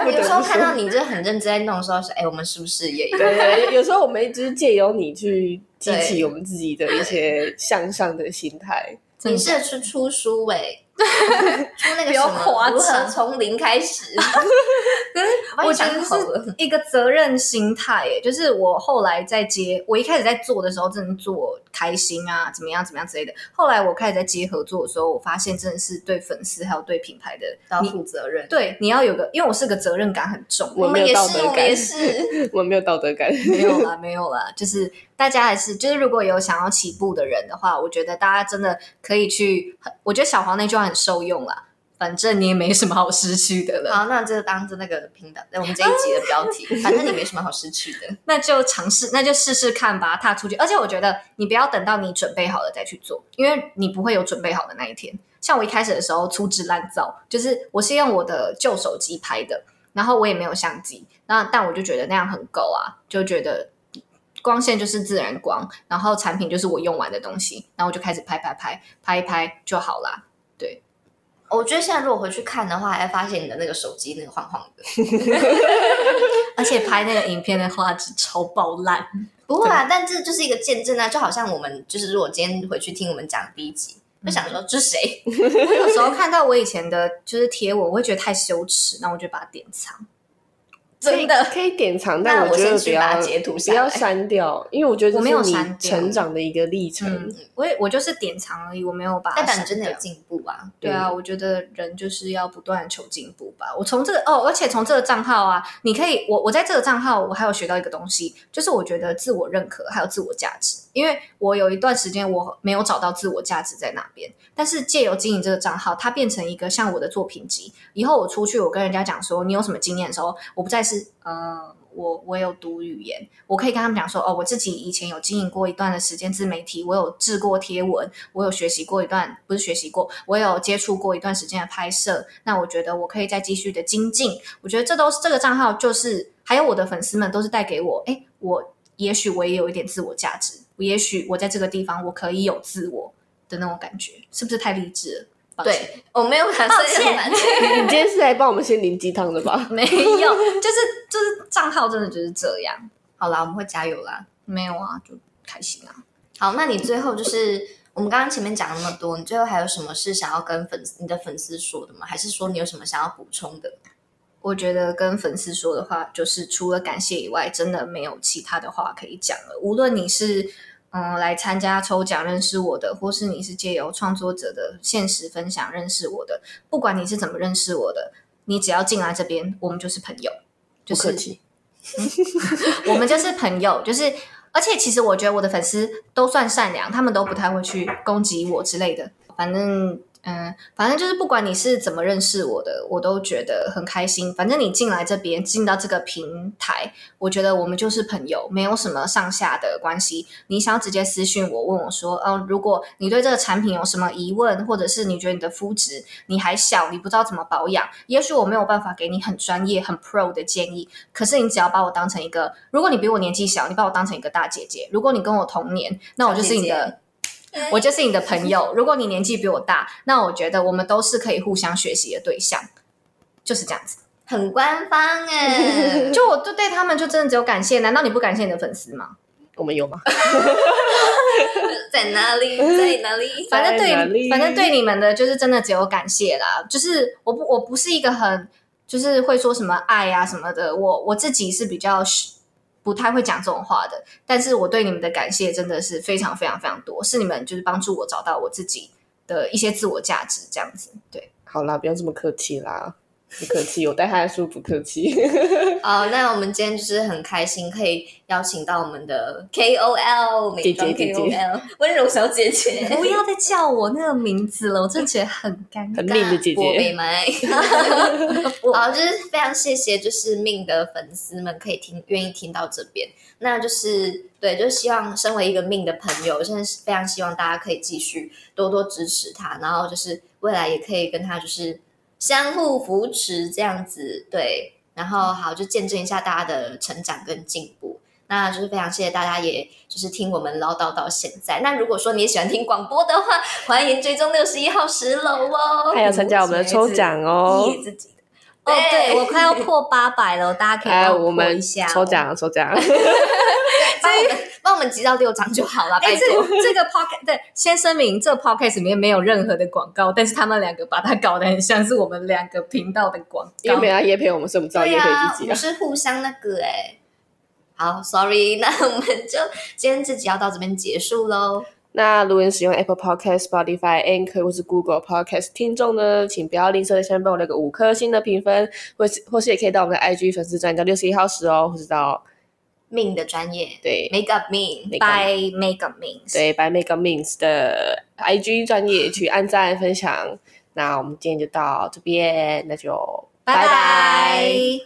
我有时候看到你就是很认真在弄的时候，说，哎、我们是不是也有？对对，有时候我们就是借由你去激起我们自己的一些向上的心态。你是出出书哎、出那个不要什么夸如何张从零开始？可是我觉得是一个责任心态，耶，就是我后来在接，我一开始在做的时候，真的做开心啊，怎么样怎么样之类的。后来我开始在接合作的时候，我发现真的是对粉丝还有对品牌的，要你负责任。对你要有个，因为我是个责任感很重的人，我没有我们也是，道德感我们也是。我没有道德感。没有啦，没有啦，就是大家还是就是如果有想要起步的人的话，我觉得大家真的可以去，我觉得小黄那句话很受用啦。反正你也没什么好失去的了，好，那就当着那个平等，那我们这一集的标题，反正你没什么好失去的。那就尝试，那就试试看吧，踏出去。而且我觉得你不要等到你准备好了再去做，因为你不会有准备好的那一天。像我一开始的时候粗制滥造，就是我是用我的旧手机拍的，然后我也没有相机，那但我就觉得那样很够啊，就觉得光线就是自然光，然后产品就是我用完的东西，然后我就开始拍拍拍拍一拍就好啦。我觉得现在如果回去看的话，还会发现你的那个手机那个晃晃的。而且拍那个影片的画质超爆烂，不会啊，但这就是一个见证啊，就好像我们就是如果今天回去听我们讲第一集，就想说这是谁？我有时候看到我以前的就是贴文，我会觉得太羞耻，那我就把它典藏。真的，可以典藏，但我但觉得不先去把它要截图下来不要删掉，因为我觉得我没有这是你删掉成长的一个历程。嗯，我也我就是典藏而已，我没有把它代表你真的有进步啊！对啊，我觉得人就是要不断求进步吧。我从这个哦，而且从这个账号啊，你可以，我我在这个账号，我还有学到一个东西，就是我觉得自我认可还有自我价值。因为我有一段时间我没有找到自我价值在哪边，但是借由经营这个账号，它变成一个像我的作品集。以后我出去，我跟人家讲说你有什么经验的时候，我不再是呃。我我有读语言，我可以跟他们讲说，哦，我自己以前有经营过一段的时间自媒体，我有制过贴文，我有学习过一段，不是学习过，我有接触过一段时间的拍摄。那我觉得我可以再继续的精进。我觉得这都是这个账号，就是还有我的粉丝们都是带给我，哎，我也许我也有一点自我价值，也许我在这个地方我可以有自我的那种感觉，是不是太励志了？对，我没有把抱歉 你你今天是来帮我们心灵鸡汤的吧？没有，就是就是账号真的就是这样，好啦，我们会加油啦。没有啊，就开心啊。好，那你最后就是我们刚刚前面讲那么多，你最后还有什么是想要跟粉丝、你的粉丝说的吗？还是说你有什么想要补充的？我觉得跟粉丝说的话，就是除了感谢以外，真的没有其他的话可以讲了。无论你是嗯来参加抽奖认识我的，或是你是借由创作者的现实分享认识我的，不管你是怎么认识我的，你只要进来这边，我们就是朋友，就是不客气。我们就是朋友，就是而且其实我觉得我的粉丝都算善良，他们都不太会去攻击我之类的。反正嗯，反正就是不管你是怎么认识我的，我都觉得很开心。反正你进来这边，进到这个平台，我觉得我们就是朋友，没有什么上下的关系。你想要直接私信我，问我说，嗯、如果你对这个产品有什么疑问，或者是你觉得你的肤质你还小，你不知道怎么保养，也许我没有办法给你很专业、很 pro 的建议。可是你只要把我当成一个，如果你比我年纪小，你把我当成一个大姐姐；如果你跟我同年，那我就是你的。我就是你的朋友。如果你年纪比我大，那我觉得我们都是可以互相学习的对象，就是这样子。很官方哎，就我就对他们就真的只有感谢，难道你不感谢你的粉丝吗？我们有吗？在哪里？在哪里？反正对，反正对你们的就是真的只有感谢啦。就是我不我不是一个很就是会说什么爱啊什么的，我我自己是比较不太会讲这种话的。但是我对你们的感谢真的是非常非常非常多，是你们就是帮助我找到我自己的一些自我价值，这样子。对，好啦，不用这么客气啦，不客气，我带他的书不客气。好，那我们今天就是很开心，可以邀请到我们的 KOL 美妆姐姐姐姐 KOL 温柔小姐姐，不要再叫我那个名字了，我真的觉得很尴尬。很命的姐我被姐，麦。好，就是非常谢谢，就是命的粉丝们可以听，愿意听到这边。那就是对，就是希望身为一个命的朋友，真的是非常希望大家可以继续多多支持他，然后就是未来也可以跟他就是相互扶持这样子。对，然后好，就见证一下大家的成长跟进步。那就是非常谢谢大家，也就是听我们唠叨到现在。那如果说你也喜欢听广播的话，欢迎追踪六十一号十楼哦，还有参加我们的抽奖哦。自己的。哦，对我快要破八百了，大家可以哎，帮我们一下、哦抽。奖抽奖，帮我们帮我们集到六张就好了，哎。这这个 podcast 对，先声明，这个 podcast 里面没有任何的广告，但是他们两个把它搞得很像是我们两个频道的广告因为没。有叶陪我们，所以我们知道叶陪自己啊。我们是互相那个哎、好，sorry，那我们就今天这集要到这边结束喽。那如果你使用 Apple Podcast、Spotify、Anchor 或是 Google Podcast 听众呢，请不要吝啬在下面帮我留个五颗星的评分，或是或是也可以到我们的 IG 粉丝专叫六十一号室哦，或是到命的专业。对，make up 命，Make By Make Up Means，对 By Make Up Means 的 IG 专业去按赞分享。那我们今天就到这边，那就拜。拜拜。